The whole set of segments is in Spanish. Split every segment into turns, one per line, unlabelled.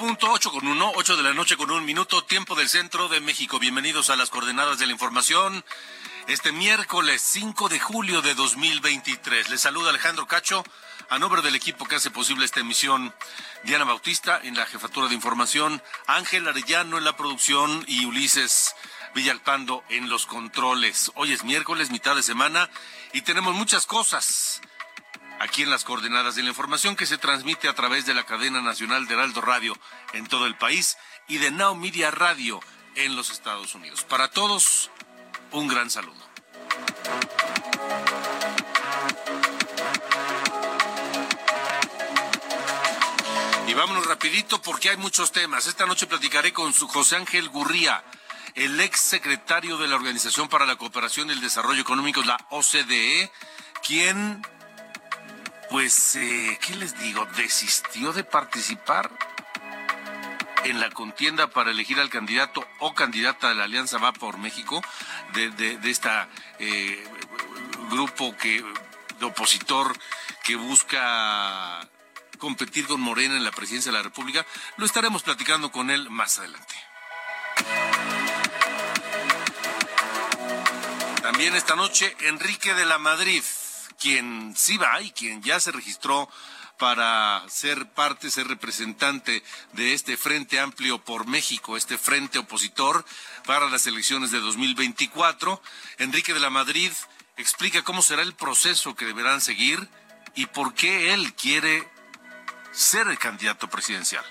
Punto, ocho con uno, ocho de la noche con un minuto, tiempo del centro de México. Bienvenidos a las coordenadas de la información. Este miércoles 5 de julio de 2023. Les saluda Alejandro Cacho, a nombre del equipo que hace posible esta emisión. Diana Bautista en la jefatura de información, Ángel Arellano en la producción y Ulises Villalpando en los controles. Hoy es miércoles, mitad de semana, y tenemos muchas cosas aquí en las coordenadas de la información que se transmite a través de la cadena nacional de Heraldo Radio en todo el país y de Now Media Radio en los Estados Unidos. Para todos, un gran saludo. Y vámonos rapidito porque hay muchos temas. Esta noche platicaré con su José Ángel Gurría, el ex secretario de la Organización para la Cooperación y el Desarrollo Económico, la OCDE, quien pues, eh, ¿qué les digo? Desistió de participar en la contienda para elegir al candidato o candidata de la Alianza Va por México, de, de, de esta eh, grupo que, de opositor que busca competir con Morena en la presidencia de la República. Lo estaremos platicando con él más adelante. También esta noche, Enrique de la Madrid quien sí va y quien ya se registró para ser parte, ser representante de este Frente Amplio por México, este frente opositor para las elecciones de 2024. Enrique de la Madrid explica cómo será el proceso que deberán seguir y por qué él quiere ser el candidato presidencial.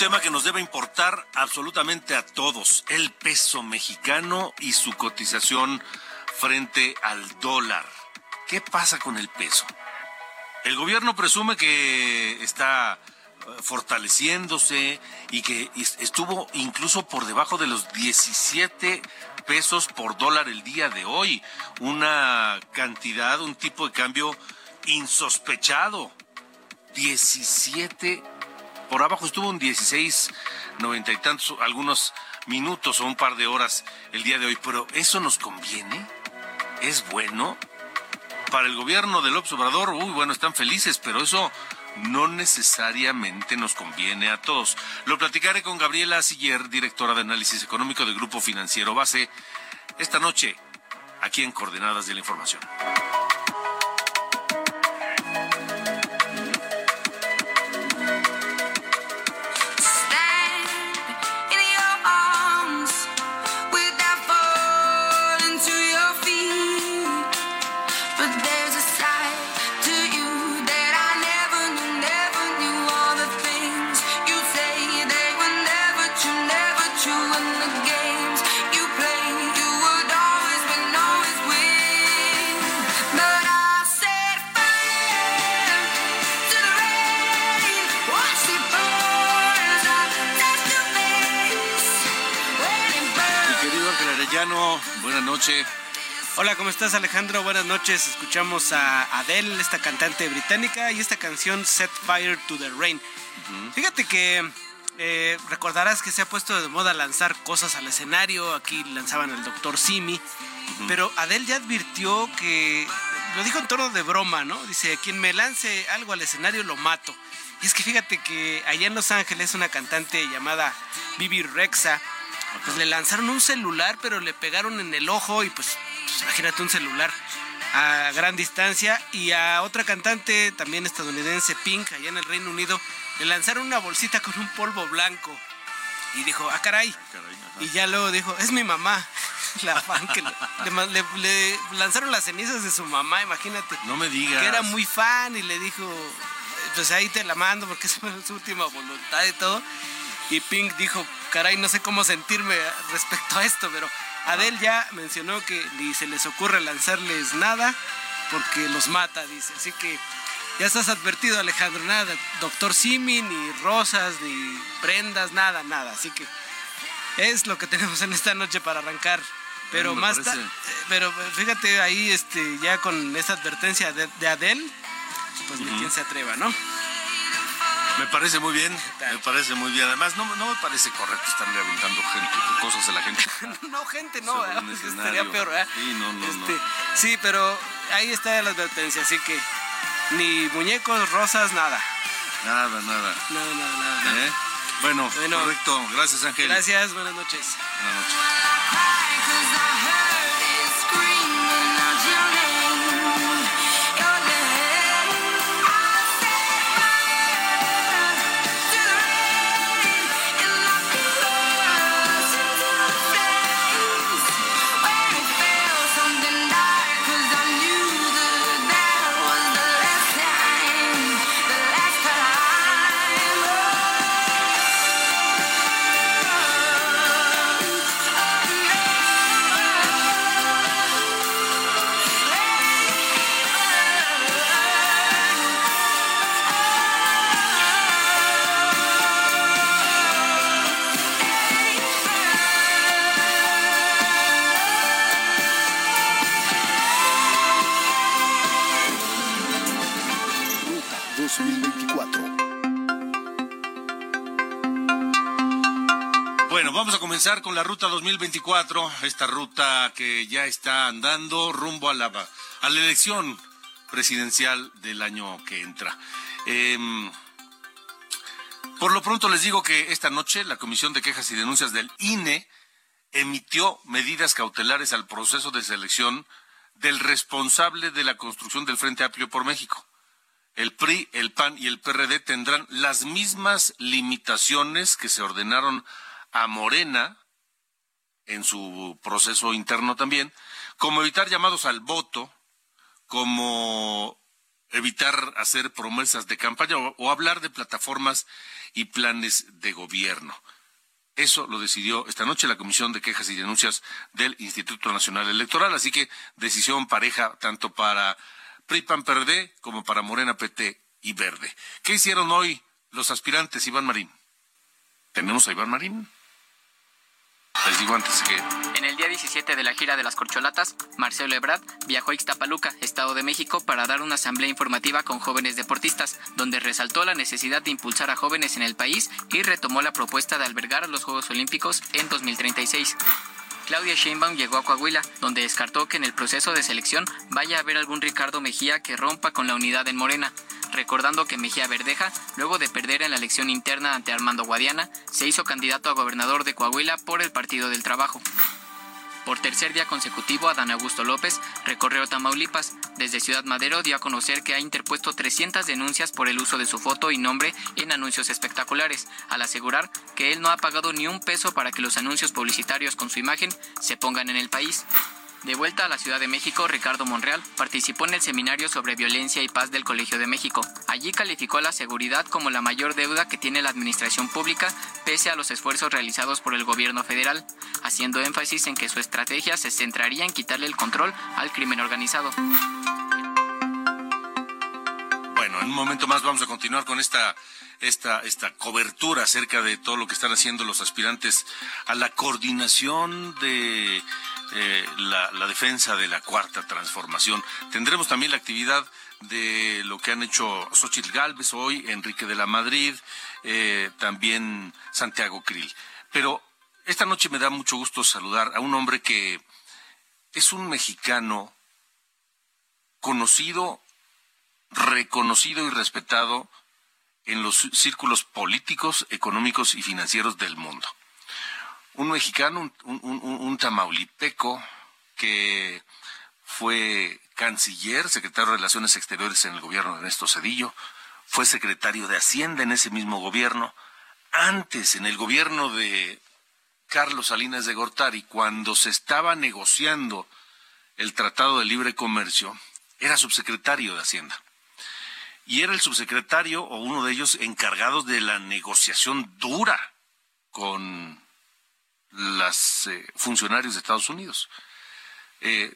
Tema que nos debe importar absolutamente a todos, el peso mexicano y su cotización frente al dólar. ¿Qué pasa con el peso? El gobierno presume que está eh, fortaleciéndose y que estuvo incluso por debajo de los 17 pesos por dólar el día de hoy, una cantidad, un tipo de cambio insospechado. 17 por abajo estuvo un 16, noventa y tantos, algunos minutos o un par de horas el día de hoy, pero ¿eso nos conviene? ¿Es bueno? Para el gobierno del Obrador, uy, bueno, están felices, pero eso no necesariamente nos conviene a todos. Lo platicaré con Gabriela Siller, directora de análisis económico del Grupo Financiero Base, esta noche, aquí en Coordenadas de la Información. Noches.
Hola, ¿cómo estás Alejandro? Buenas noches. Escuchamos a Adele, esta cantante británica, y esta canción Set Fire to the Rain. Fíjate que eh, recordarás que se ha puesto de moda lanzar cosas al escenario. Aquí lanzaban el Doctor Simi. Pero Adele ya advirtió que lo dijo en tono de broma, ¿no? Dice, quien me lance algo al escenario lo mato. Y es que fíjate que allá en Los Ángeles una cantante llamada Bibi Rexa, pues le lanzaron un celular, pero le pegaron en el ojo y pues, pues imagínate un celular a gran distancia. Y a otra cantante también estadounidense, Pink, allá en el Reino Unido, le lanzaron una bolsita con un polvo blanco. Y dijo, ah, caray. y ya luego dijo, es mi mamá. La fan que le, le, lanzaron las cenizas de su mamá, imagínate.
No me digas.
Que era muy fan y le dijo, pues ahí te la mando porque es su última voluntad y todo. Y Pink dijo, caray, no sé cómo sentirme respecto a esto, pero Adele ya mencionó que ni se les ocurre lanzarles nada porque los mata, dice. Así que ya estás advertido, Alejandro, nada, doctor Simi, ni rosas, ni prendas, nada, nada. Así que es lo que tenemos en esta noche para arrancar. Pero más tarde, pero fíjate ahí, este, ya con esa advertencia de, de Adele, pues ni quien se atreva, ¿no?
Me parece muy bien, me parece muy bien. Además, no, no me parece correcto estarle aventando gente, cosas a la gente.
no, gente, no, estaría peor, ¿eh?
Sí, no, no,
este,
no.
Sí, pero ahí está la advertencia, así que ni muñecos, rosas, nada.
Nada, nada.
Nada, nada, nada.
¿Eh? Bueno, bueno, correcto. Gracias, Ángel.
Gracias, buenas noches.
Buenas noches. Con la ruta 2024, esta ruta que ya está andando rumbo a la, a la elección presidencial del año que entra. Em, por lo pronto les digo que esta noche la Comisión de Quejas y Denuncias del INE emitió medidas cautelares al proceso de selección del responsable de la construcción del Frente Amplio por México. El PRI, el PAN y el PRD tendrán las mismas limitaciones que se ordenaron a Morena en su proceso interno también, como evitar llamados al voto, como evitar hacer promesas de campaña o, hablar de plataformas y planes de gobierno. Eso lo decidió esta noche la Comisión de Quejas y Denuncias del Instituto Nacional Electoral, así que decisión pareja tanto para PRI PAN PRD como para Morena PT y Verde. ¿Qué hicieron hoy los aspirantes Iván Marín? ¿Tenemos a Iván Marín? Les digo antes que...
En el día 17 de la gira de las corcholatas, Marcelo Ebrard viajó a Ixtapaluca, Estado de México, para dar una asamblea informativa con jóvenes deportistas, donde resaltó la necesidad de impulsar a jóvenes en el país y retomó la propuesta de albergar a los Juegos Olímpicos en 2036. Claudia Sheinbaum llegó a Coahuila, donde descartó que en el proceso de selección vaya a haber algún Ricardo Mejía que rompa con la unidad en Morena, recordando que Mejía Verdeja, luego de perder en la elección interna ante Armando Guadiana, se hizo candidato a gobernador de Coahuila por el Partido del Trabajo. Por tercer día consecutivo, Adán Augusto López recorrió Tamaulipas. Desde Ciudad Madero dio a conocer que ha interpuesto 300 denuncias por el uso de su foto y nombre en anuncios espectaculares, al asegurar que él no ha pagado ni un peso para que los anuncios publicitarios con su imagen se pongan en el país. De vuelta a la Ciudad de México, Ricardo Monreal participó en el seminario sobre violencia y paz del Colegio de México. Allí calificó a la seguridad como la mayor deuda que tiene la administración pública, pese a los esfuerzos realizados por el gobierno federal, haciendo énfasis en que su estrategia se centraría en quitarle el control al crimen organizado.
Bueno, en un momento más vamos a continuar con esta esta, esta cobertura acerca de todo lo que están haciendo los aspirantes a la coordinación de eh, la, defensa de la cuarta transformación. Tendremos también la actividad de lo que han hecho Xochitl Galvez hoy, Enrique de la Madrid, eh, también Santiago Krill. Pero esta noche me da mucho gusto saludar a un hombre que es un mexicano conocido, reconocido y respetado en los círculos políticos, económicos y financieros del mundo. Un mexicano, un, tamaulipeco que fue canciller, secretario de Relaciones Exteriores en el gobierno de Ernesto Cedillo, fue secretario de Hacienda en ese mismo gobierno, antes en el gobierno de Carlos Salinas de Gortari, cuando se estaba negociando el Tratado de Libre Comercio, era subsecretario de Hacienda. Y era el subsecretario o uno de ellos encargados de la negociación dura con los eh, funcionarios de Estados Unidos. Eh,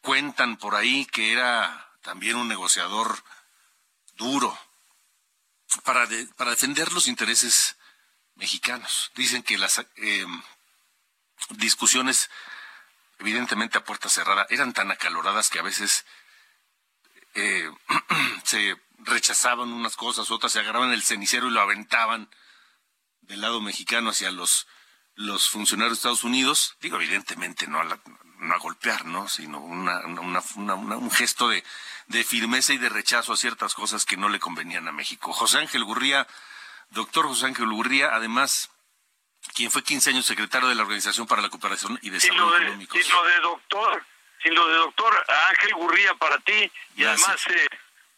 cuentan por ahí que era también un negociador duro para, para defender los intereses mexicanos. Dicen que las eh, discusiones, evidentemente a puerta cerrada, eran tan acaloradas que a veces eh, se rechazaban unas cosas, otras se agarraban el cenicero y lo aventaban del lado mexicano hacia los, los funcionarios de Estados Unidos. Digo, evidentemente no a, no a golpear, ¿no? Sino una, un gesto de, de firmeza y de rechazo a ciertas cosas que no le convenían a México. José Ángel Gurría Doctor José Ángel Gurría, además, quien fue 15 años secretario de la Organización para la Cooperación y Desarrollo Económico.
Sin lo de doctor, sin lo de doctor Ángel Gurría para ti, y además eh,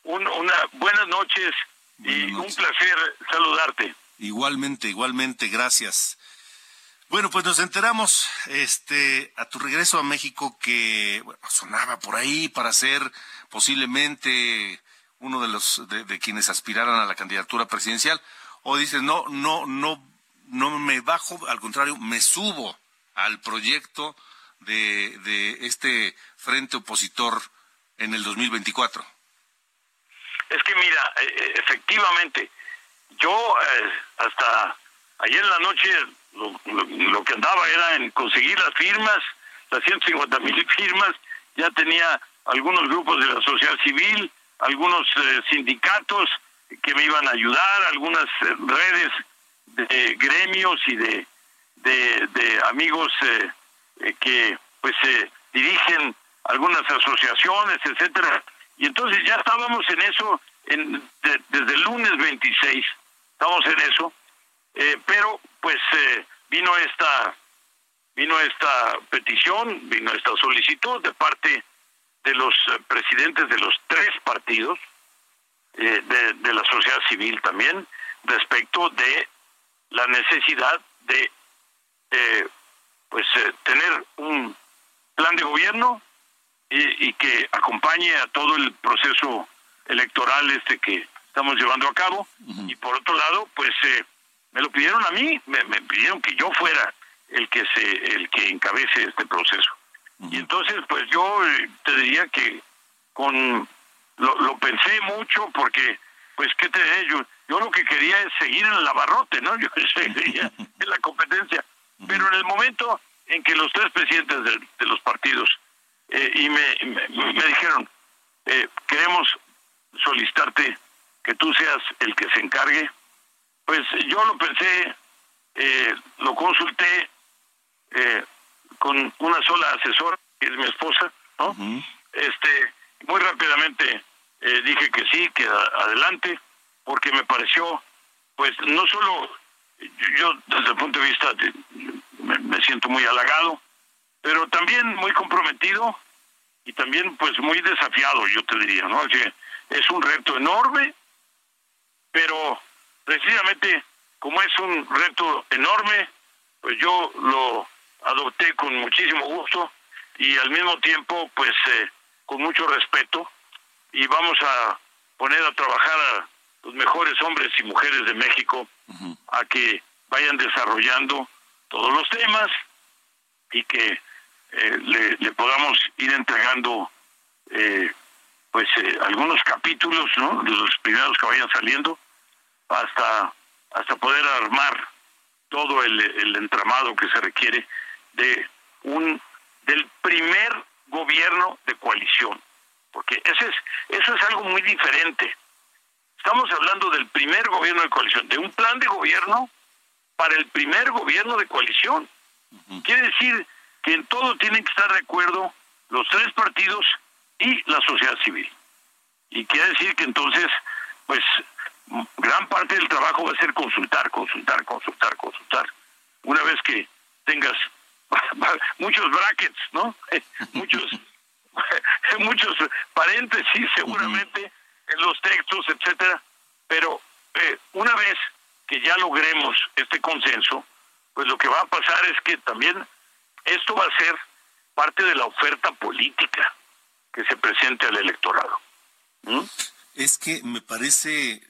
una buenas noches y un placer saludarte.
Igualmente, igualmente, gracias. Bueno, pues nos enteramos este a tu regreso a México que sonaba por ahí para ser posiblemente uno de los de quienes aspiraran a la candidatura presidencial o dices, no, no, no, no me bajo, al contrario, me subo al proyecto de, de este frente opositor en el 2024?
Es que mira, eh, eh, efectivamente, yo eh, hasta ayer en la noche lo, que andaba era en conseguir las firmas, las 150 mil firmas, ya tenía algunos grupos de la sociedad civil, algunos sindicatos, que me iban a ayudar, algunas eh, redes de gremios y de, de, amigos eh, eh, que pues dirigen algunas asociaciones, etcétera. Y entonces ya estábamos en eso en, desde el lunes 26, estamos en eso, pero pues vino esta vino esta petición, vino esta solicitud de parte de los presidentes de los tres partidos, eh, de, la sociedad civil también respecto de la necesidad de pues eh, tener un plan de gobierno y, que acompañe a todo el proceso electoral este que estamos llevando a cabo. Y por otro lado pues eh, me lo pidieron a mí me, pidieron que yo fuera el que se el que encabece este proceso y entonces pues yo te diría que con lo, lo pensé mucho porque, pues, ¿qué te diré? Yo, yo lo que quería es seguir en el abarrote, ¿no? Yo seguía en la competencia. Pero en el momento en que los tres presidentes de, los partidos eh, y me, me, dijeron, eh, queremos solicitarte que tú seas el que se encargue, pues yo lo pensé, eh, lo consulté con una sola asesora, que es mi esposa, ¿no? Este, muy rápidamente eh, dije que sí, que adelante, porque me pareció, pues no solo yo desde el punto de vista, me, siento muy halagado, pero también muy comprometido y también pues muy desafiado, yo te diría, ¿no? Que es un reto enorme, pero precisamente como es un reto enorme, pues yo lo adopté con muchísimo gusto y al mismo tiempo pues eh, con mucho respeto. Y vamos a poner a trabajar a los mejores hombres y mujeres de México a que vayan desarrollando todos los temas y que eh, le, podamos ir entregando eh, pues eh, algunos capítulos ¿no? de los primeros que vayan saliendo hasta hasta poder armar todo el, el entramado que se requiere de un del primer gobierno de coalición, porque ese es, eso es algo muy diferente. Estamos hablando del primer gobierno de coalición, de un plan de gobierno para el primer gobierno de coalición. Quiere decir que en todo tienen que estar de acuerdo los tres partidos y la sociedad civil. Y quiere decir que entonces, pues, gran parte del trabajo va a ser consultar, consultar, consultar, consultar. Una vez que tengas muchos brackets, ¿no? muchos muchos paréntesis seguramente en los textos, etcétera, pero eh, una vez que ya logremos este consenso, pues lo que va a pasar es que también esto va a ser parte de la oferta política que se presente al electorado.
Es que me parece,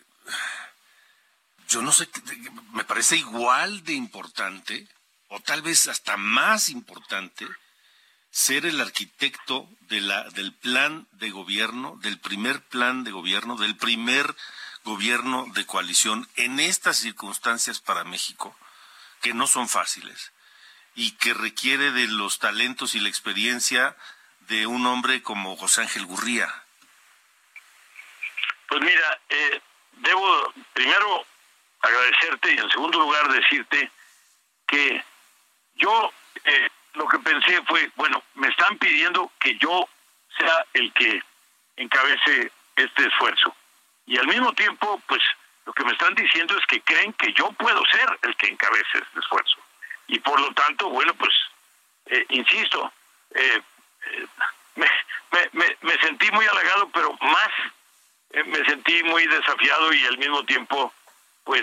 yo no sé, me parece igual de importante, o tal vez hasta más importante, ser el arquitecto de la, del plan de gobierno, del primer plan de gobierno, del primer gobierno de coalición en estas circunstancias para México, que no son fáciles y que requiere de los talentos y la experiencia de un hombre como José Ángel Gurría?
Pues mira, eh, debo primero agradecerte y en segundo lugar decirte que yo eh, lo que pensé fue, bueno, me están pidiendo que yo sea el que encabece este esfuerzo. Y al mismo tiempo, pues lo que me están diciendo es que creen que yo puedo ser el que encabece este esfuerzo. Y por lo tanto, bueno, pues, eh, insisto, eh, eh, me, me, sentí muy halagado, pero más me sentí muy desafiado y al mismo tiempo, pues,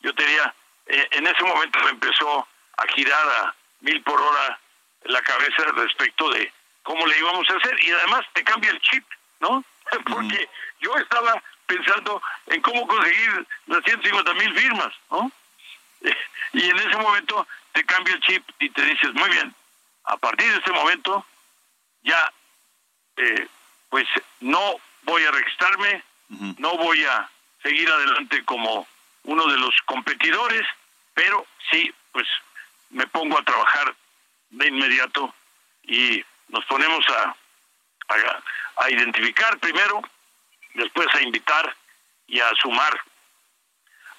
yo tenía, en ese momento me empezó a girar a mil por hora la cabeza respecto de cómo le íbamos a hacer y además te cambia el chip, ¿no? Porque yo estaba pensando en cómo conseguir las 150 mil firmas, ¿no? Y en ese momento te cambia el chip y te dices, muy bien, a partir de este momento ya, eh, pues no voy a registrarme, no voy a seguir adelante como uno de los competidores, pero sí, pues me pongo a trabajar de inmediato y nos ponemos a, a, identificar primero, después a invitar y a sumar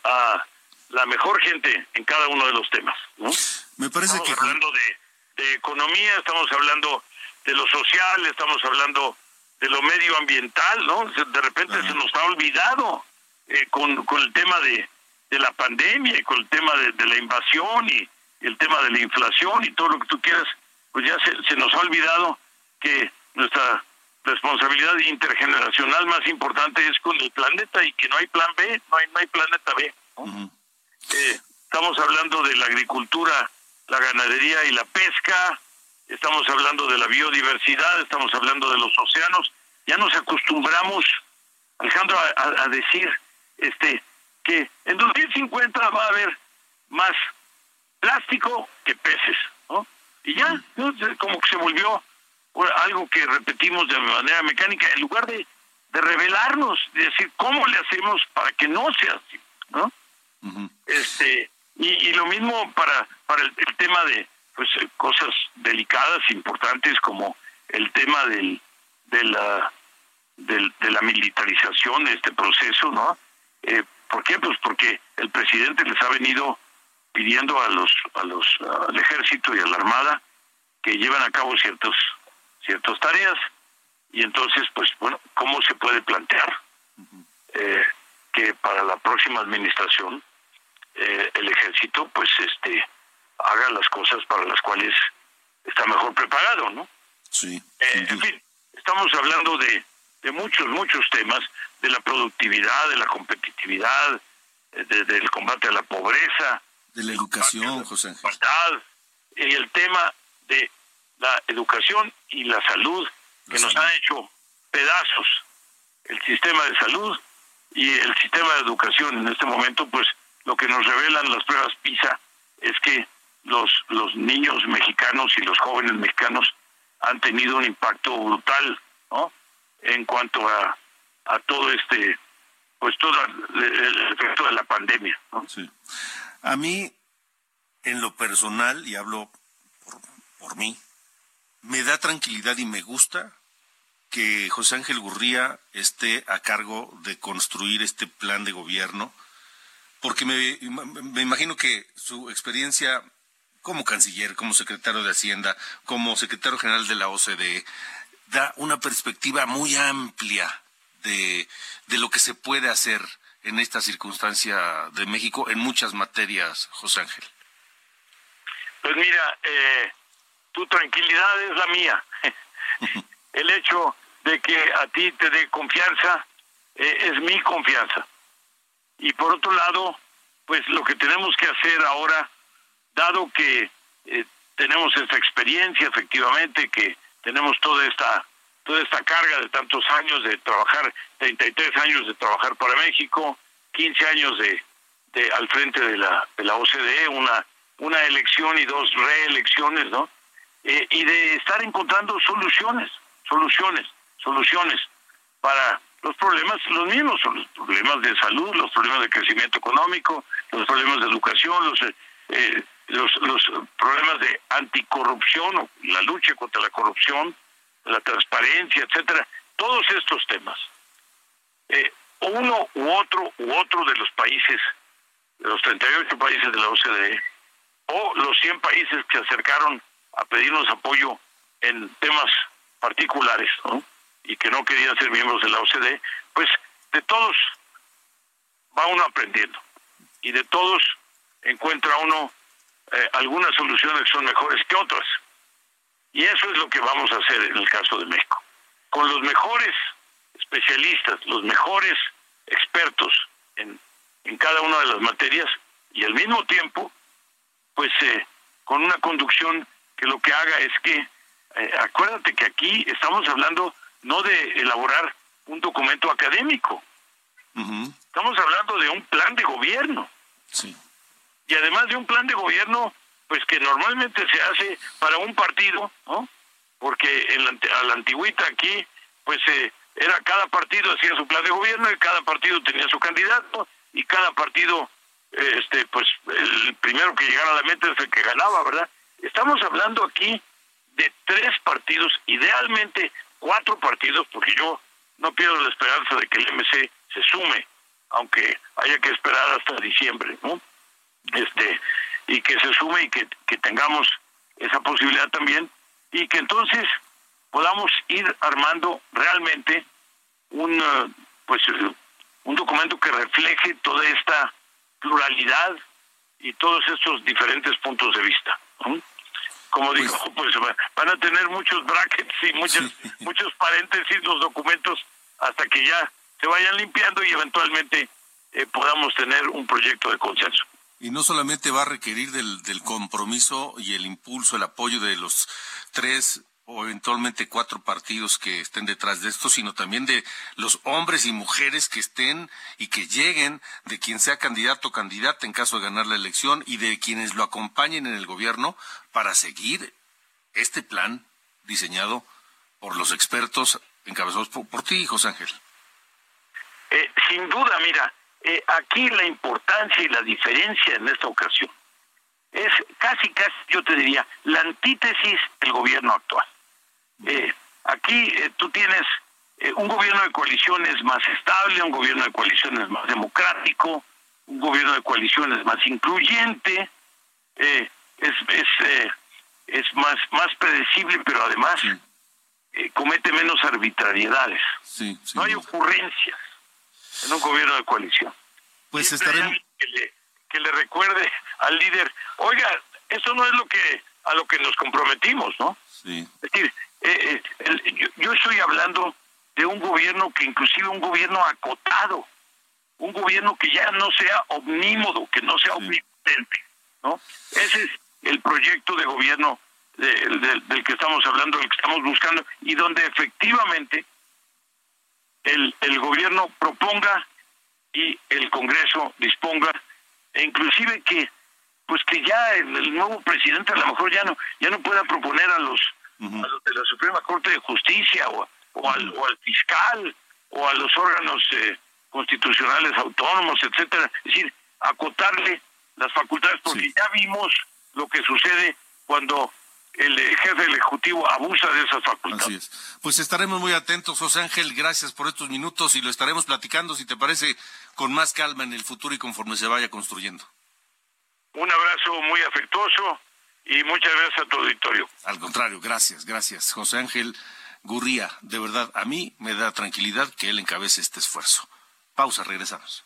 a la mejor gente en cada uno de los temas. ¿no?
Me parece
estamos
que...
hablando de, de economía, estamos hablando de lo social, estamos hablando de lo medioambiental, ¿no? De repente se nos ha olvidado eh, con, con el tema de, de la pandemia y con el tema de, de la invasión y, el tema de la inflación y todo lo que tú quieras, pues ya se, se nos ha olvidado que nuestra responsabilidad intergeneracional más importante es con el planeta y que no hay plan B, no hay, no hay planeta B. eh, estamos hablando de la agricultura, la ganadería y la pesca, estamos hablando de la biodiversidad, estamos hablando de los océanos. Ya nos acostumbramos, Alejandro, a, a decir este que en 2050 va a haber más plástico que peces, ¿no? Y ya, como que se volvió algo que repetimos de manera mecánica, en lugar de, de revelarnos, de decir cómo le hacemos para que no sea así, ¿no? Este y, y, lo mismo para para el, tema de pues cosas delicadas, importantes como el tema del de la del, de la militarización de este proceso, ¿no? Eh, ¿Por qué? Pues porque el presidente les ha venido pidiendo a los a los al ejército y a la armada que lleven a cabo ciertos ciertas tareas y entonces pues bueno cómo se puede plantear eh, que para la próxima administración eh, el ejército pues este haga las cosas para las cuales está mejor preparado no
sí
eh, en fin estamos hablando de de muchos muchos temas de la productividad de la competitividad de, del combate a la pobreza
de la educación, José Ángel.
Y el tema de la educación y la salud, que nos han hecho pedazos el sistema de salud y el sistema de educación en este momento, pues lo que nos revelan las pruebas PISA es que los, los niños mexicanos y los jóvenes mexicanos han tenido un impacto brutal, ¿no? En cuanto a, a todo este, pues todo el efecto de la pandemia.
A mí, en lo personal, y hablo por, mí, me da tranquilidad y me gusta que José Ángel Gurría esté a cargo de construir este plan de gobierno, porque me, me, imagino que su experiencia como canciller, como secretario de Hacienda, como secretario general de la OCDE, da una perspectiva muy amplia de, de lo que se puede hacer en esta circunstancia de México en muchas materias, José Ángel.
Pues mira, eh, tu tranquilidad es la mía. El hecho de que a ti te dé confianza eh, es mi confianza. Y por otro lado, pues lo que tenemos que hacer ahora, dado que eh, tenemos esta experiencia, efectivamente, que tenemos toda esta toda esta carga de tantos años de trabajar, 33 años de trabajar para México, 15 años de, de al frente de la, de la OCDE, una, una elección y dos reelecciones, ¿no? Eh, y de estar encontrando soluciones, soluciones, soluciones para los problemas, los mismos, los problemas de salud, los problemas de crecimiento económico, los problemas de educación, los, eh, los, los problemas de anticorrupción la lucha contra la corrupción, la transparencia, etcétera, todos estos temas. Eh, uno u otro u otro de los países, de los 38 países de la OCDE, o los 100 países que acercaron a pedirnos apoyo en temas particulares, ¿no? y que no querían ser miembros de la OCDE, pues de todos va uno aprendiendo y de todos encuentra uno eh, algunas soluciones son mejores que otras. Y eso es lo que vamos a hacer en el caso de México. Con los mejores especialistas, los mejores expertos en, en cada una de las materias y al mismo tiempo, pues eh, con una conducción que lo que haga es que, eh, acuérdate que aquí estamos hablando no de elaborar un documento académico, estamos hablando de un plan de gobierno.
Sí.
Y además de un plan de gobierno pues que normalmente se hace para un partido, ¿no? Porque en la, a la antigüita aquí, pues eh, era cada partido hacía su plan de gobierno y cada partido tenía su candidato y cada partido, este, pues el primero que llegara a la mente es el que ganaba, ¿verdad? Estamos hablando aquí de tres partidos, idealmente cuatro partidos, porque yo no pierdo la esperanza de que el MC se sume, aunque haya que esperar hasta diciembre, ¿no? Este, y que se sume y que, que tengamos esa posibilidad también y que entonces podamos ir armando realmente un eh, pues eh, un documento que refleje toda esta pluralidad y todos estos diferentes puntos de vista. Como pues digo, pues van a tener muchos brackets y muchos muchos paréntesis los documentos hasta que ya se vayan limpiando y eventualmente eh, podamos tener un proyecto de consenso.
Y no solamente va a requerir del, del compromiso y el impulso, el apoyo de los tres o eventualmente cuatro partidos que estén detrás de esto, sino también de los hombres y mujeres que estén y que lleguen, de quien sea candidato o candidata en caso de ganar la elección y de quienes lo acompañen en el gobierno para seguir este plan diseñado por los expertos encabezados por, por ti, José Ángel.
Eh, sin duda, mira, eh, aquí la importancia y la diferencia en esta ocasión es casi, casi, yo te diría, la antítesis del gobierno actual. Eh, aquí eh, tú tienes un gobierno de coaliciones más estable, un gobierno de coaliciones más democrático, un gobierno de coaliciones más incluyente, es, es, es más, más predecible, pero además comete menos arbitrariedades. no hay ocurrencias en un gobierno de coalición.
Pues estaremos...
Que le, que le recuerde al líder, oiga, eso no es lo que a lo que nos comprometimos, ¿no?
Sí.
Es decir, eh, eh, yo, yo, estoy hablando de un gobierno que inclusive un gobierno acotado, un gobierno que ya no sea omnímodo, que no sea sí. omnipotente, ¿no? Ese es el proyecto de gobierno de, de, del que estamos hablando, del que estamos buscando, y donde efectivamente el, el gobierno proponga y el Congreso disponga, e inclusive que pues que ya el, el, nuevo presidente a lo mejor ya no ya no pueda proponer a los, uh -huh. a los de la Suprema Corte de Justicia o, o, al, o al, fiscal o a los órganos eh, constitucionales autónomos, etcétera, es decir, acotarle las facultades porque sí. ya vimos lo que sucede cuando el jefe del Ejecutivo abusa de esas facultades.
Así es. Pues estaremos muy atentos, José Ángel. Gracias por estos minutos y lo estaremos platicando, si te parece, con más calma en el futuro y conforme se vaya construyendo.
Un abrazo muy afectuoso y muchas gracias a tu auditorio.
Al contrario, gracias, gracias. José Ángel Gurría, de verdad, a mí me da tranquilidad que él encabece este esfuerzo. Pausa, regresamos.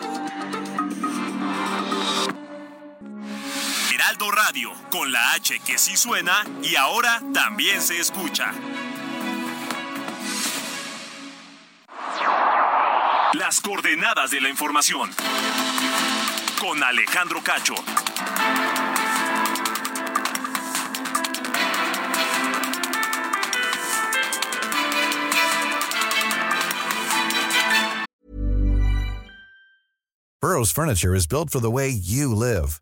Heraldo Radio, con la H que sí suena y ahora también se escucha. Las coordenadas de la información. Con Alejandro Cacho.
Burrow's furniture is built for the way you live.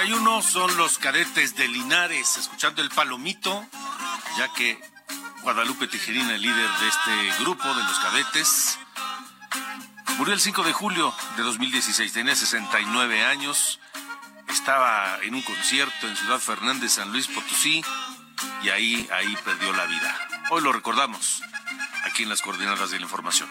31 son los cadetes de Linares, escuchando el palomito, ya que Guadalupe Tijerina, el líder de este grupo de los cadetes, murió el 5 de julio de 2016, tenía 69 años, estaba en un concierto en Ciudad Fernández, San Luis Potosí, y ahí, ahí perdió la vida. Hoy lo recordamos, aquí en las coordenadas de la información.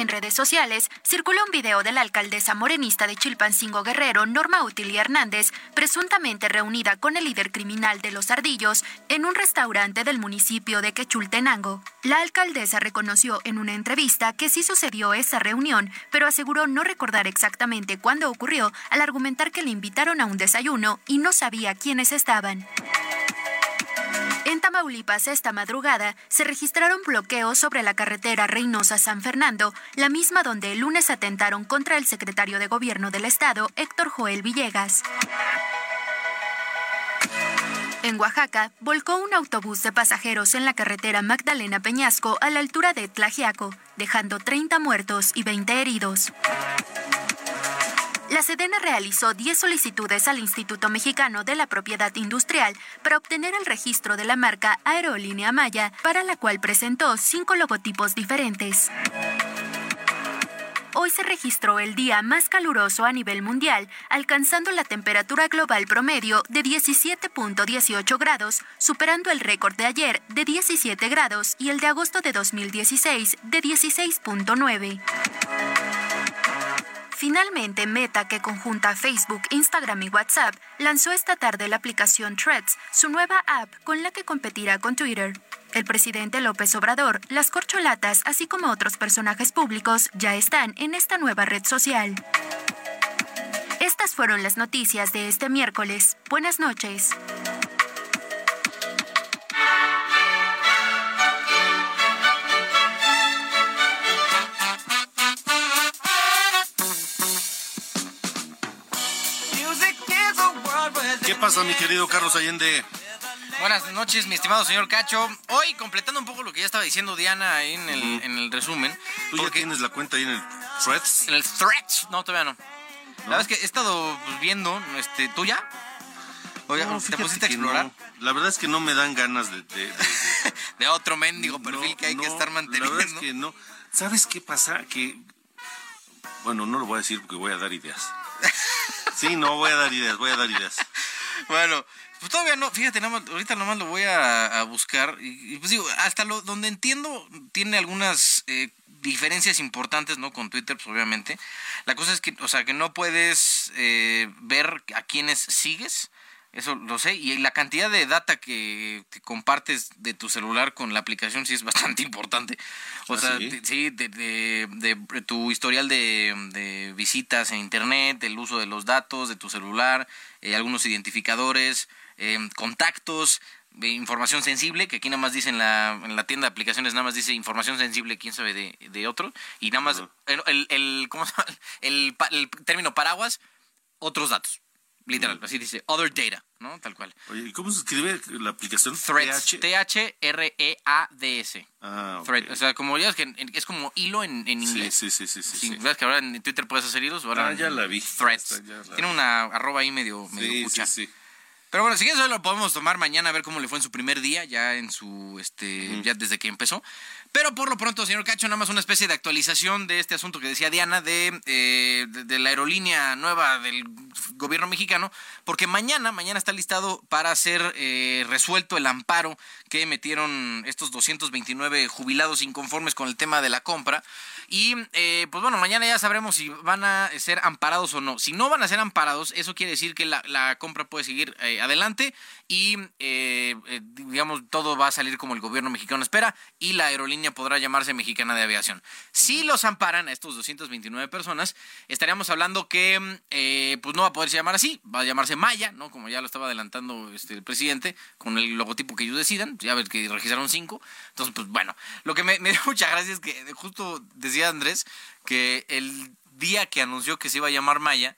En redes sociales circula un video de la alcaldesa morenista de Chilpancingo Guerrero, Norma Utili Hernández, presuntamente reunida con el líder criminal de los ardillos en un restaurante del municipio de Quechultenango. La alcaldesa reconoció en una entrevista que sí sucedió esa reunión, pero aseguró no recordar exactamente cuándo ocurrió al argumentar que le invitaron a un desayuno y no sabía quiénes estaban. En Tamaulipas esta madrugada se registraron bloqueos sobre la carretera Reynosa-San Fernando, la misma donde el lunes atentaron contra el secretario de Gobierno del Estado, Héctor Joel Villegas. En Oaxaca, volcó un autobús de pasajeros en la carretera Magdalena Peñasco a la altura de Tlajiaco, dejando 30 muertos y 20 heridos. La Sedena realizó 10 solicitudes al Instituto Mexicano de la Propiedad Industrial para obtener el registro de la marca Aerolínea Maya, para la cual presentó cinco logotipos diferentes. Hoy se registró el día más caluroso a nivel mundial, alcanzando la temperatura global promedio de 17.18 grados, superando el récord de ayer de 17 grados y el de agosto de 2016 de 16.9. Finalmente, Meta, que conjunta Facebook, Instagram y WhatsApp, lanzó esta tarde la aplicación Threads, su nueva app con la que competirá con Twitter. El presidente López Obrador, las corcholatas, así como otros personajes públicos, ya están en esta nueva red social. Estas fueron las noticias de este miércoles. Buenas noches.
¿Qué pasa, mi querido Carlos Allende?
Buenas noches, mi estimado señor Cacho. Hoy, completando un poco lo que ya estaba diciendo Diana ahí en el, en el resumen.
¿Tú ya tienes la cuenta ahí en el Threads?
En el Threads. No, todavía no. La verdad es que he estado pues, viendo, este, ¿tú ya? ¿O ya
No,
te pusiste a explorar?
no. La verdad es que no me dan ganas de... de- de-
De otro mendigo perfil
no,
que hay que
no,
estar manteniendo.
La verdad es que no. ¿Sabes qué pasa? Que... Bueno, no lo voy a decir porque voy a dar ideas. Sí, no, voy a dar ideas, voy a dar ideas.
Bueno, pues todavía no, fíjate, nada más, ahorita nomás lo voy a, buscar. Y, y, pues digo, hasta lo, donde entiendo, tiene algunas eh, diferencias importantes, ¿no? Con Twitter, pues obviamente. La cosa es que, o sea, que no puedes eh, ver a quienes sigues. Eso lo sé. Y la cantidad de data que, que compartes de tu celular con la aplicación sí es bastante importante. O
¿Ah,
sea,
sí?
de- sí, de, de- de tu historial de, de visitas en internet, el uso de los datos de tu celular, eh, algunos identificadores, eh, contactos, información sensible, que aquí nada más dice en la, en la tienda de aplicaciones, nada más dice información sensible, quién sabe de, de otro, y nada más, el, el, el- ¿cómo se llama? El, el término paraguas, otros datos. Literal, así dice, other data, ¿no? Tal cual.
Oye, ¿y cómo se escribe la aplicación?
Threads,
TH?
T-H-R-E-A-D-S.
Ah, ok.
Thread, o sea, como ya es que es como hilo en, en inglés.
sí, sí, sí, sí,
Sí,
sí.
¿Ves que ahora en Twitter puedes hacer hilos? Ahora
Ah, ya la vi.
Threads. Tiene una arroba ahí medio, medio
Sí,
cucha.
sí, sí.
Pero bueno, si quieres hoy lo podemos tomar mañana a ver cómo le fue en su primer día, ya en su, este, ya desde que empezó. Pero por lo pronto, señor Cacho, nada más una especie de actualización de este asunto que decía Diana de, eh, de, de la aerolínea nueva del gobierno mexicano, porque mañana, mañana está listado para ser eh, resuelto el amparo que metieron estos 229 jubilados inconformes con el tema de la compra. Y eh, pues bueno, mañana ya sabremos si van a ser amparados o no. Si no van a ser amparados, eso quiere decir que la, la compra puede seguir adelante y eh, eh, digamos todo va a salir como el gobierno mexicano espera y la aerolínea podrá llamarse Mexicana de Aviación. Si los amparan a estos 229 personas, estaríamos hablando que eh, pues no va a poderse llamar así, va a llamarse Maya, ¿no? Como ya lo estaba adelantando este, el presidente, con el logotipo que ellos decidan, ya ves que registraron cinco. Entonces, pues bueno, lo que me, me dio mucha gracia es que justo decía Andrés que el día que anunció que se iba a llamar Maya,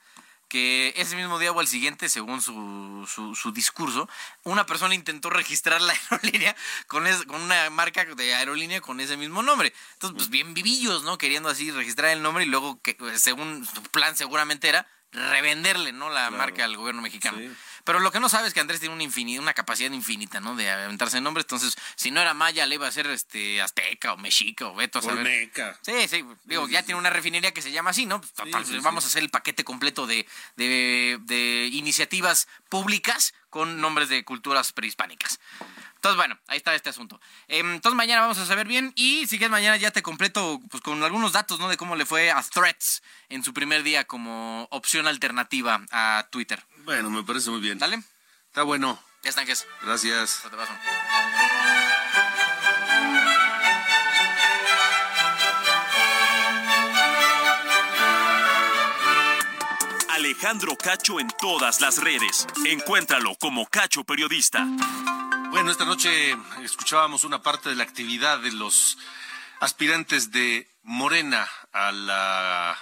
que ese mismo día o el siguiente, según su, su, su discurso, una persona intentó registrar la aerolínea con, es- con una marca de aerolínea con ese mismo nombre. Entonces, pues bien vivillos, ¿no? Queriendo así registrar el nombre y luego, que según su plan seguramente era revenderle, ¿no? La marca al gobierno mexicano. Pero lo que no sabe es que Andrés tiene una, una capacidad infinita, ¿no? De aventarse nombres. Entonces, si no era Maya, le iba a ser este, Azteca o Mexica o saber.
Olmeca.
Sí, sí, digo, ya tiene una refinería que se llama así, ¿no? Pues, total,
sí,
vamos a hacer el paquete completo de, de, de iniciativas públicas con nombres de culturas prehispánicas. Entonces, bueno, ahí está este asunto. Em, Entonces, mañana vamos a saber bien. Y si quieres, mañana ya te completo pues, con algunos datos, ¿no? De cómo le fue a Threads en su primer día como opción alternativa a Twitter.
Bueno, me parece muy bien.
Dale.
Está bueno.
Ya están, que es.
Gracias.
Fuerte abrazo.
Alejandro Cacho en todas las redes. Encuéntralo como Cacho Periodista.
Bueno, esta noche escuchábamos una parte de la actividad de los aspirantes de Morena a la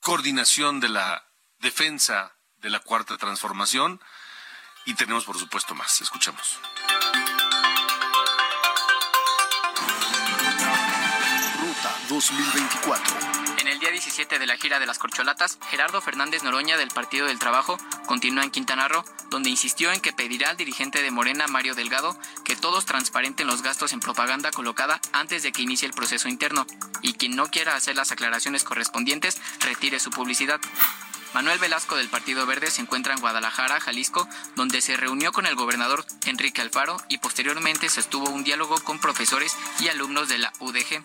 coordinación de la defensa de la cuarta transformación. Y tenemos, por supuesto, más. Escuchemos.
Ruta 2024.
En el día 17 de la gira de las corcholatas, Gerardo Fernández Noroña del Partido del Trabajo continúa en Quintana Roo, donde insistió en que pedirá al dirigente de Morena, Mario Delgado, que todos transparenten los gastos en propaganda colocada antes de que inicie el proceso interno, y quien no quiera hacer las aclaraciones correspondientes retire su publicidad. Manuel Velasco del Partido Verde se encuentra en Guadalajara, Jalisco, donde se reunió con el gobernador Enrique Alfaro y posteriormente se estuvo un diálogo con profesores y alumnos de la UDG.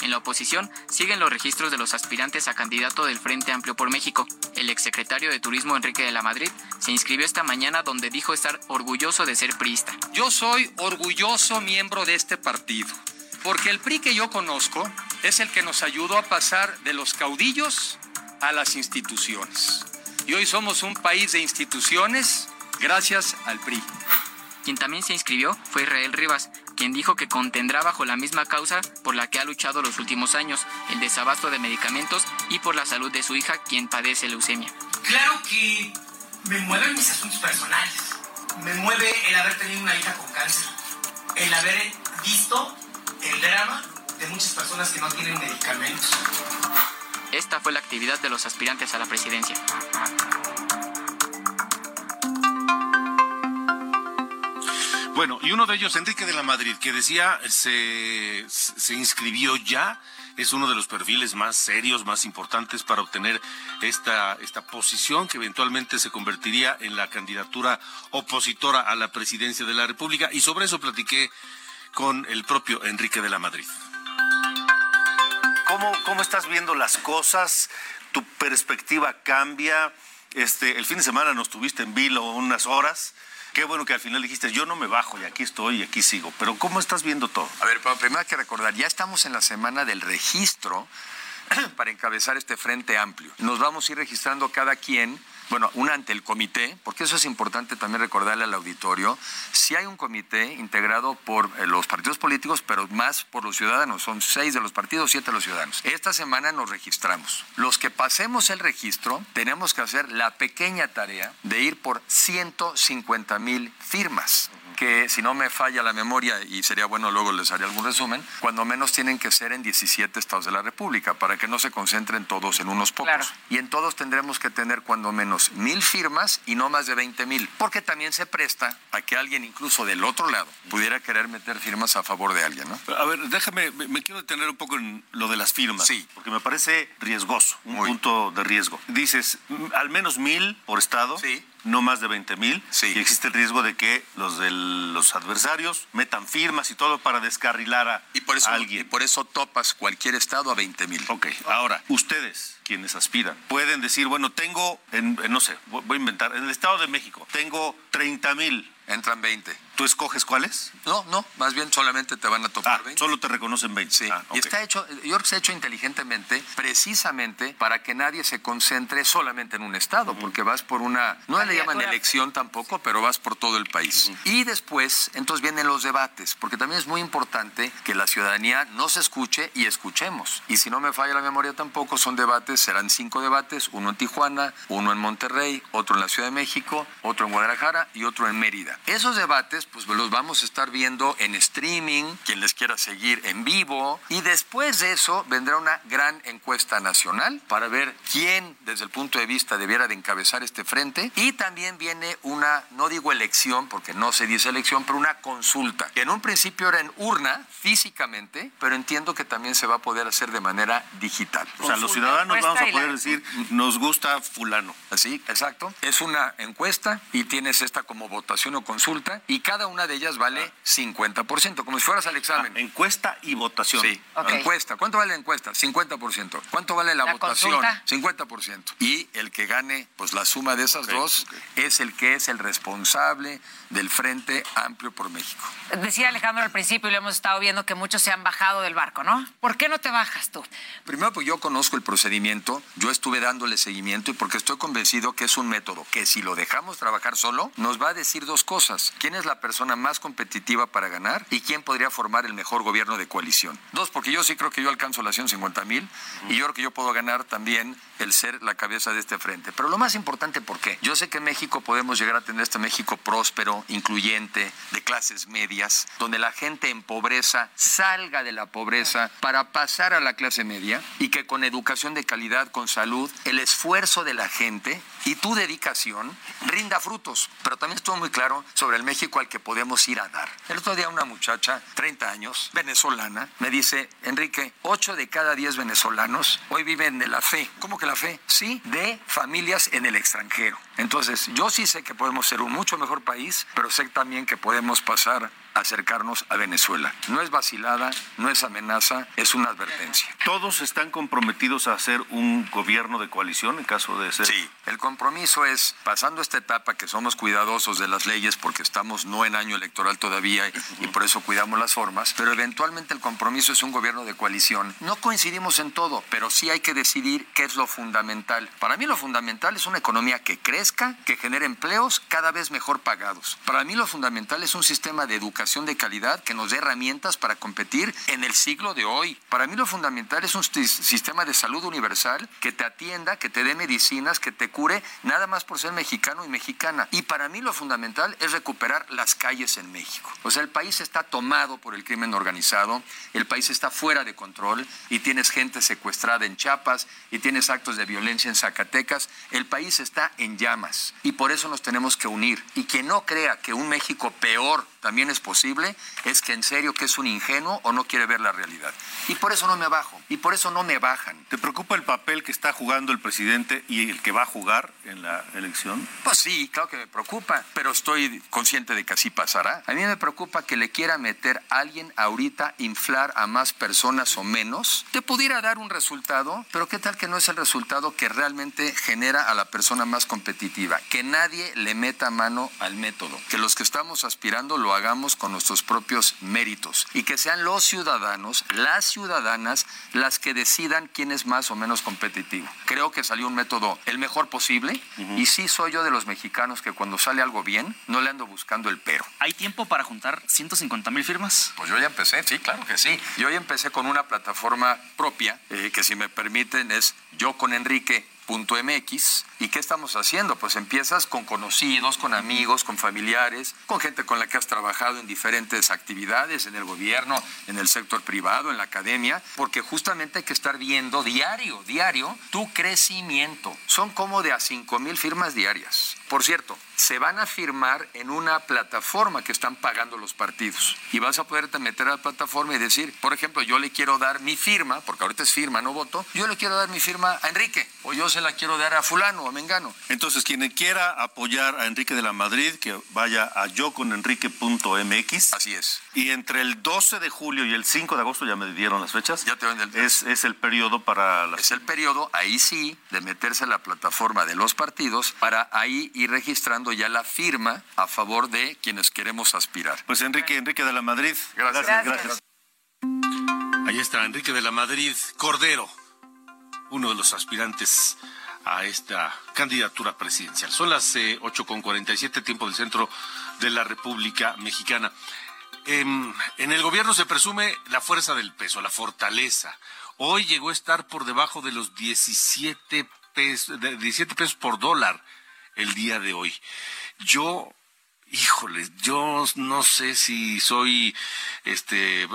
En la oposición siguen los registros de los aspirantes a candidato del Frente Amplio por México. El exsecretario de Turismo Enrique de la Madrid se inscribió esta mañana donde dijo estar orgulloso de ser priista.
Yo soy orgulloso miembro de este partido, porque el PRI que yo conozco es el que nos ayudó a pasar de los caudillos a las instituciones. Y hoy somos un país de instituciones gracias al PRI.
Quien también se inscribió fue Israel Rivas, quien dijo que contendrá bajo la misma causa por la que ha luchado los últimos años, el desabasto de medicamentos y por la salud de su hija, quien padece leucemia.
Claro que me mueven mis asuntos personales. Me mueve el haber tenido una hija con cáncer. El haber visto el drama de muchas personas que no tienen medicamentos.
Esta fue la actividad de los aspirantes a la presidencia.
Bueno, y uno de ellos, Enrique de la Madrid, que decía se, se inscribió ya, es uno de los perfiles más serios, más importantes para obtener esta, esta posición que eventualmente se convertiría en la candidatura opositora a la presidencia de la República. Y sobre eso platiqué con el propio Enrique de la Madrid.
¿Cómo, estás viendo las cosas? ¿Tu perspectiva cambia? Este, el fin de semana nos tuviste en vilo unas horas. Qué bueno que al final dijiste, yo no me bajo y aquí estoy y aquí sigo. Pero ¿cómo estás viendo todo?
A ver, primero que recordar, ya estamos en la semana del registro para encabezar este frente amplio. Nos vamos a ir registrando cada quien bueno, una ante el comité, porque eso es importante también recordarle al auditorio, si hay un comité integrado por eh, los partidos políticos, pero más por los ciudadanos, son seis de los partidos, siete de los ciudadanos. Esta semana nos registramos. Los que pasemos el registro, tenemos que hacer la pequeña tarea de ir por 150 mil firmas que si no me falla la memoria, y sería bueno luego les haré algún resumen, cuando menos tienen que ser en 17 estados de la República, para que no se concentren todos en unos pocos. Y en todos tendremos que tener cuando menos mil firmas y no más de 20 mil, porque también se presta a que alguien incluso del otro lado pudiera querer meter firmas a favor de alguien, ¿no?
A ver, déjame, me, me quiero detener un poco en lo de las firmas.
Sí.
Porque me parece riesgoso, un punto de riesgo. Dices, al menos mil por estado.
Sí
no más de 20 mil.
Sí.
Y existe el riesgo de que los de los adversarios metan firmas y todo para descarrilar a,
y por eso,
a alguien.
Y por eso topas cualquier estado a 20 mil.
Ok, ahora, ustedes, quienes aspiran, pueden decir, bueno, tengo, en, en, no sé, voy a inventar, en el Estado de México, tengo 30 mil.
Entran 20.
¿Tú escoges cuáles?
No, no, más bien solamente te van a tocar
ah,
20.
Solo te reconocen 20.
Sí,
ah,
y está hecho, yo creo que se ha hecho inteligentemente, precisamente para que nadie se concentre solamente en un estado, porque vas por una, no le llaman elección tampoco, pero vas por todo el país. Y después, entonces vienen los debates, porque también es muy importante que la ciudadanía nos escuche y escuchemos. Y si no me falla la memoria tampoco, son debates, serán cinco debates, uno en Tijuana, uno en Monterrey, otro en la Ciudad de México, otro en Guadalajara y otro en Mérida. Esos debates, pues los vamos a estar viendo en streaming, quien les quiera seguir en vivo, y después de eso vendrá una gran encuesta nacional para ver quién, desde el punto de vista, debiera de encabezar este frente, y también viene una, no digo elección, porque no se dice elección, pero una consulta, que en un principio era en urna, físicamente, pero entiendo que también se va a poder hacer de manera digital.
O sea, los ciudadanos vamos a poder decir, nos gusta fulano.
Así, exacto. Es una encuesta y tienes esta como votación o consulta y cada una de ellas vale 50%, como si fueras al examen.
Ah, encuesta y votación.
Sí, okay. encuesta. ¿Cuánto vale la encuesta? 50%. ¿Cuánto vale la,
la
votación?
Consulta.
50%. Y el que gane, pues la suma de esas okay, dos okay. es el que es el responsable del Frente Amplio por México.
Decía Alejandro al principio y lo hemos estado viendo que muchos se han bajado del barco, ¿no? ¿Por qué no te bajas tú?
Primero, pues yo conozco el procedimiento, yo estuve dándole seguimiento y porque estoy convencido que es un método que si lo dejamos trabajar solo, nos va a decir dos cosas. ¿Quién es la persona más competitiva para ganar y quién podría formar el mejor gobierno de coalición? Dos, porque yo sí creo que yo alcanzo las 150 mil y yo creo que yo puedo ganar también el ser la cabeza de este frente. Pero lo más importante, ¿por qué? Yo sé que en México podemos llegar a tener este México próspero, incluyente, de clases medias, donde la gente en pobreza salga de la pobreza para pasar a la clase media y que con educación de calidad, con salud, el esfuerzo de la gente y tu dedicación rinda frutos. Pero también estuvo muy claro sobre el México al que podemos ir a dar. El otro día una muchacha, 30 años, venezolana, me dice, Enrique, 8 de cada 10 venezolanos hoy viven de la fe. ¿Cómo que la fe? Sí, de familias en el extranjero. Entonces, yo sí sé que podemos ser un mucho mejor país, pero sé también que podemos pasar acercarnos a Venezuela. No es vacilada, no es amenaza, es una advertencia.
¿Todos están comprometidos a hacer un gobierno de coalición en caso de ser?
Sí, el compromiso es, pasando esta etapa que somos cuidadosos de las leyes porque estamos no en año electoral todavía y, por eso cuidamos las formas, pero eventualmente el compromiso es un gobierno de coalición. No coincidimos en todo, pero sí hay que decidir qué es lo fundamental. Para mí lo fundamental es una economía que crezca, que genere empleos cada vez mejor pagados. Para mí lo fundamental es un sistema de educación de calidad que nos dé herramientas para competir en el siglo de hoy. Para mí lo fundamental es un sistema de salud universal que te atienda, que te dé medicinas, que te cure, nada más por ser mexicano y mexicana. Y para mí lo fundamental es recuperar las calles en México. O sea, el país está tomado por el crimen organizado, el país está fuera de control y tienes gente secuestrada en Chiapas y tienes actos de violencia en Zacatecas. El país está en llamas y por eso nos tenemos que unir. Y quien no crea que un México peor también es posible, es que en serio que es un ingenuo o no quiere ver la realidad. Y por eso no me bajo, y por eso no me bajan.
¿Te preocupa el papel que está jugando el presidente y el que va a jugar en la elección?
Pues sí, claro que me preocupa, pero estoy consciente de que así pasará. A mí me preocupa que le quiera meter a alguien ahorita, inflar a más personas o menos, te pudiera dar un resultado, pero ¿qué tal que no es el resultado que realmente genera a la persona más competitiva? Que nadie le meta mano al método, que los que estamos aspirando lo hagamos con nuestros propios méritos y que sean los ciudadanos, las ciudadanas, las que decidan quién es más o menos competitivo. Creo que salió un método el mejor posible y sí soy yo de los mexicanos que cuando sale algo bien no le ando buscando el pero.
¿Hay tiempo para juntar 150 mil firmas?
Pues yo ya empecé, sí, claro que sí. Yo ya empecé con una plataforma propia eh, que si me permiten es yo con Enrique .mx y qué estamos haciendo pues empiezas con conocidos con amigos con familiares con gente con la que has trabajado en diferentes actividades en el gobierno en el sector privado en la academia porque justamente hay que estar viendo diario diario tu crecimiento. Son como de a cinco mil firmas diarias. Por cierto se van a firmar en una plataforma que están pagando los partidos. Y vas a poderte meter a la plataforma y decir, por ejemplo, yo le quiero dar mi firma, porque ahorita es firma, no voto, yo le quiero dar mi firma a Enrique, o yo se la quiero dar a fulano o a Mengano.
Entonces, quien quiera apoyar a Enrique de la Madrid, que vaya a yoconenrique.mx.
Así es.
Y entre el 12 de julio y el 5 de agosto, ya me dieron las fechas.
Ya te ven el...
Es, es el periodo para...
Es el periodo, ahí sí, de meterse a la plataforma de los partidos para ahí ir registrando ya la firma a favor de quienes queremos aspirar.
Pues Enrique, Enrique de la Madrid.
Gracias.
Gracias. Ahí está Enrique de la Madrid Cordero, uno de los aspirantes a esta candidatura presidencial. Son las eh, con 8.47 tiempo del centro de la República Mexicana. En, en el gobierno se presume la fuerza del peso, la fortaleza. Hoy llegó a estar por debajo de los 17 pesos, 17 pesos por dólar el día de hoy. Yo híjole, yo no sé si soy este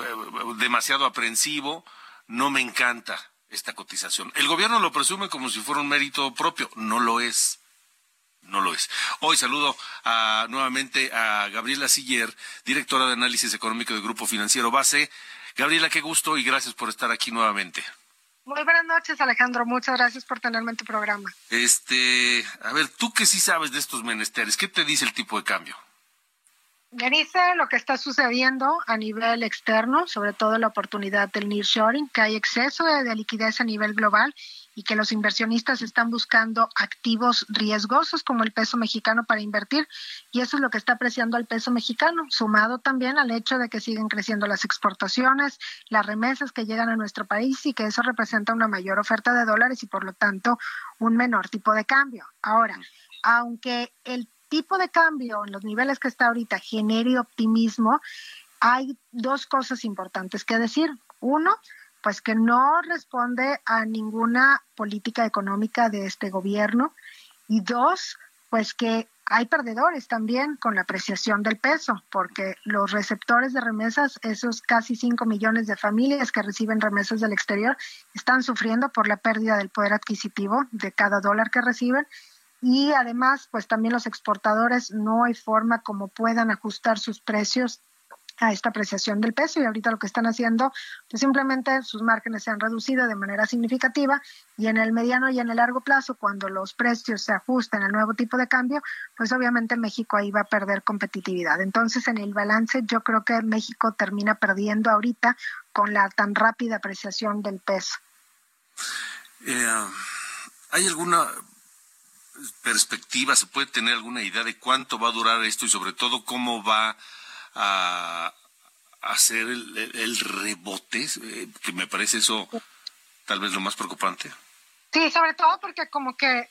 demasiado aprensivo, no me encanta esta cotización. El gobierno lo presume como si fuera un mérito propio, no lo es. No lo es. Hoy saludo a, nuevamente a Gabriela Siller, directora de análisis económico del Grupo Financiero Base. Gabriela, qué gusto y gracias por estar aquí nuevamente.
Muy buenas noches, Alejandro. Muchas gracias por tenerme en tu programa.
Este, a ver, tú que sí sabes de estos menesteres, ¿qué te dice el tipo de cambio?
Me dice lo que está sucediendo a nivel externo, sobre todo la oportunidad del nearshoring, que hay exceso de liquidez a nivel global y que los inversionistas están buscando activos riesgosos como el peso mexicano para invertir y eso es lo que está apreciando al peso mexicano, sumado también al hecho de que siguen creciendo las exportaciones, las remesas que llegan a nuestro país y que eso representa una mayor oferta de dólares y por lo tanto un menor tipo de cambio. Ahora, aunque el tipo de cambio en los niveles que está ahorita genere optimismo, hay dos cosas importantes que decir. Uno, pues que no responde a ninguna política económica de este gobierno. Y dos, pues que hay perdedores también con la apreciación del peso, porque los receptores de remesas, esos casi 5 millones de familias que reciben remesas del exterior, están sufriendo por la pérdida del poder adquisitivo de cada dólar que reciben. Y además, pues también los exportadores no hay forma como puedan ajustar sus precios a esta apreciación del peso y ahorita lo que están haciendo, pues simplemente sus márgenes se han reducido de manera significativa y en el mediano y en el largo plazo, cuando los precios se ajusten al nuevo tipo de cambio, pues obviamente México ahí va a perder competitividad. Entonces, en el balance, yo creo que México termina perdiendo ahorita con la tan rápida apreciación del peso.
Eh, ¿Hay alguna perspectiva, se puede tener alguna idea de cuánto va a durar esto y sobre todo cómo va a hacer el, rebote, eh, que me parece eso tal vez lo más preocupante.
Sí, sobre todo porque como que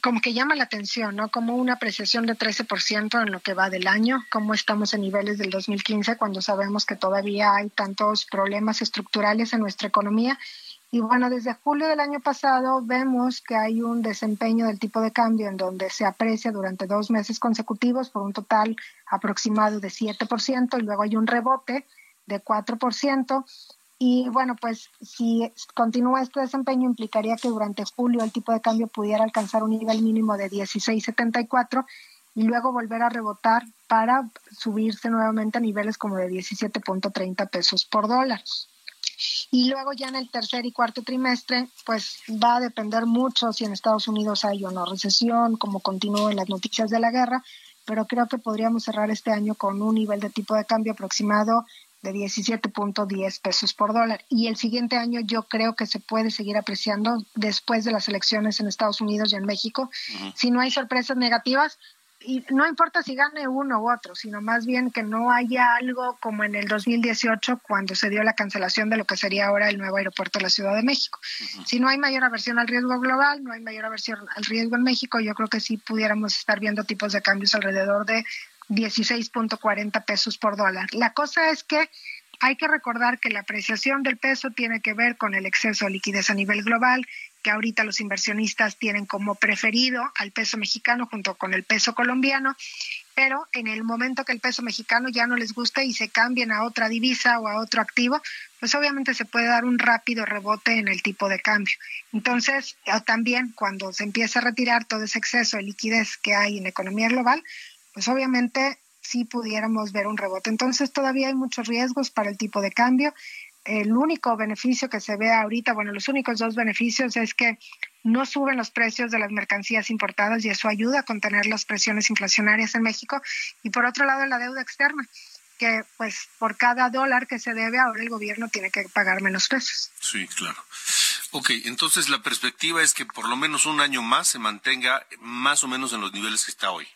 como que llama la atención, ¿no? Como una apreciación de 13% en lo que va del año, como estamos en niveles del 2015 cuando sabemos que todavía hay tantos problemas estructurales en nuestra economía y bueno, desde julio del año pasado vemos que hay un desempeño del tipo de cambio en donde se aprecia durante dos meses consecutivos por un total aproximado de 7% y luego hay un rebote de 4%. Y bueno, pues si continúa este desempeño implicaría que durante julio el tipo de cambio pudiera alcanzar un nivel mínimo de 16.74 y luego volver a rebotar para subirse nuevamente a niveles como de 17.30 pesos por dólar. Y luego ya en el tercer y cuarto trimestre, pues va a depender mucho si en Estados Unidos hay o no recesión, como continúen las noticias de la guerra, pero creo que podríamos cerrar este año con un nivel de tipo de cambio aproximado de 17.10 pesos por dólar. Y el siguiente año yo creo que se puede seguir apreciando después de las elecciones en Estados Unidos y en México. Si no hay sorpresas negativas, y no importa si gane uno u otro, sino más bien que no haya algo como en el 2018 cuando se dio la cancelación de lo que sería ahora el nuevo aeropuerto de la Ciudad de México. Si no hay mayor aversión al riesgo global, no hay mayor aversión al riesgo en México, yo creo que sí pudiéramos estar viendo tipos de cambios alrededor de 16.40 pesos por dólar. La cosa es que hay que recordar que la apreciación del peso tiene que ver con el exceso de liquidez a nivel global, que ahorita los inversionistas tienen como preferido al peso mexicano junto con el peso colombiano, pero en el momento que el peso mexicano ya no les guste y se cambien a otra divisa o a otro activo, pues obviamente se puede dar un rápido rebote en el tipo de cambio. Entonces, también cuando se empieza a retirar todo ese exceso de liquidez que hay en economía global, pues obviamente sí pudiéramos ver un rebote. Entonces, todavía hay muchos riesgos para el tipo de cambio el único beneficio que se ve ahorita, bueno, los únicos dos beneficios es que no suben los precios de las mercancías importadas y eso ayuda a contener las presiones inflacionarias en México. Y por otro lado, la deuda externa, que pues por cada dólar que se debe, ahora el gobierno tiene que pagar menos pesos.
Sí, claro. Ok, entonces la perspectiva es que por lo menos un año más se mantenga más o menos en los niveles que está hoy.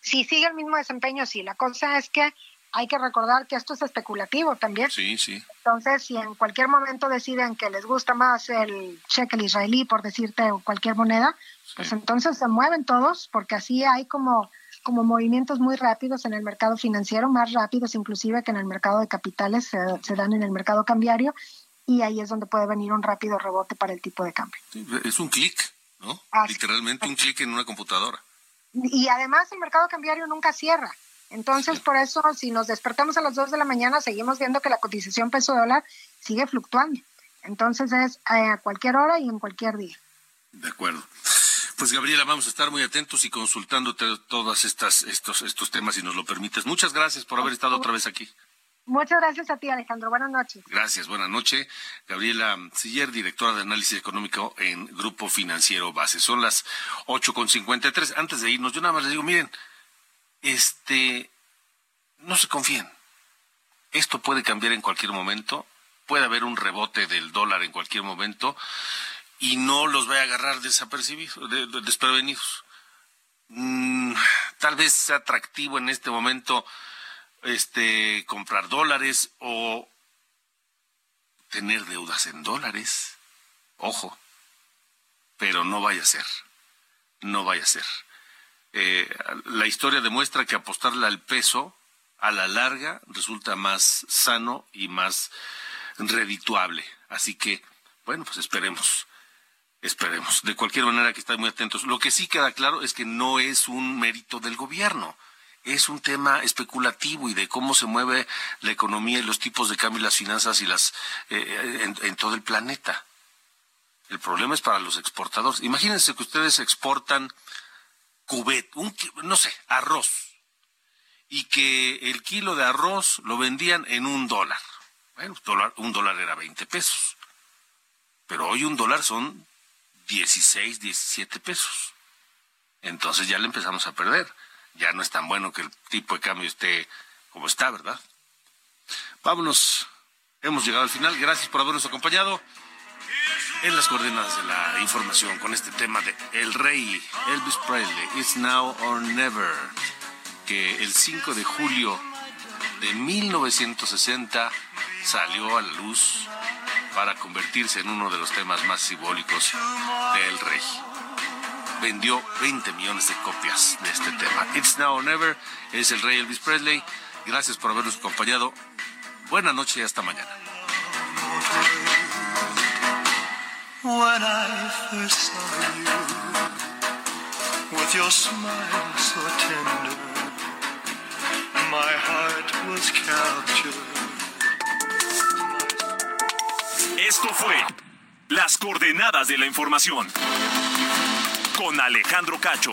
Si sigue el mismo desempeño, sí. La cosa es que hay que recordar que esto es especulativo también.
Sí, sí.
Entonces, si en cualquier momento deciden que les gusta más el shekel israelí, por decirte, o cualquier moneda, pues entonces se mueven todos, porque así hay como, como movimientos muy rápidos en el mercado financiero, más rápidos inclusive que en el mercado de capitales, se, dan en el mercado cambiario, y ahí es donde puede venir un rápido rebote para el tipo de cambio.
es un clic, ¿no? Literalmente un clic en una computadora.
Y además el mercado cambiario nunca cierra. Entonces, por eso, si nos despertamos a las 2 de la mañana, seguimos viendo que la cotización peso dólar sigue fluctuando. Entonces, es eh, a cualquier hora y en cualquier día.
De acuerdo. Pues Gabriela, vamos a estar muy atentos y consultándote todos estas, estos, estos temas, si nos lo permites. Muchas gracias por haber estado otra vez aquí.
Muchas gracias a ti, Alejandro. Buenas noches.
Gracias, buenas noches. Gabriela Siller, directora de análisis económico en Grupo Financiero Base. Son las 8.53. Antes de irnos, yo nada más les digo, miren, este, no se confíen. Esto puede cambiar en cualquier momento, puede haber un rebote del dólar en cualquier momento y no los vaya a agarrar desapercibidos, desprevenidos. Mm, tal vez sea atractivo en este momento este comprar dólares o tener deudas en dólares. Ojo, pero no vaya a ser. No vaya a ser eh, la historia demuestra que apostarle al peso a la larga resulta más sano y más redituable. Así que, bueno, pues esperemos. Esperemos. De cualquier manera que estén muy atentos. Lo que sí queda claro es que no es un mérito del gobierno. Es un tema especulativo y de cómo se mueve la economía y los tipos de cambio y las finanzas y las eh, en, en todo el planeta. El problema es para los exportadores. Imagínense que ustedes exportan cubet, un, no sé, arroz, y que el kilo de arroz lo vendían en un dólar. Bueno, un dólar era 20 pesos, pero hoy un dólar son 16, 17 pesos. Entonces ya le empezamos a perder. Ya no es tan bueno que el tipo de cambio esté como está, ¿verdad? Vámonos. Hemos llegado al final. Gracias por habernos acompañado en las coordenadas de la información con este tema de El Rey, Elvis Presley, It's Now or Never, que el 5 de julio de 1960 salió a la luz para convertirse en uno de los temas más simbólicos del Rey. Vendió 20 millones de copias de este tema. It's Now or Never es el Rey Elvis Presley. Gracias por habernos acompañado. Buenas noches y hasta mañana.
When I first saw you with your smile so tender. My heart was captured.
Esto fue Las coordenadas de la información con Alejandro Cacho.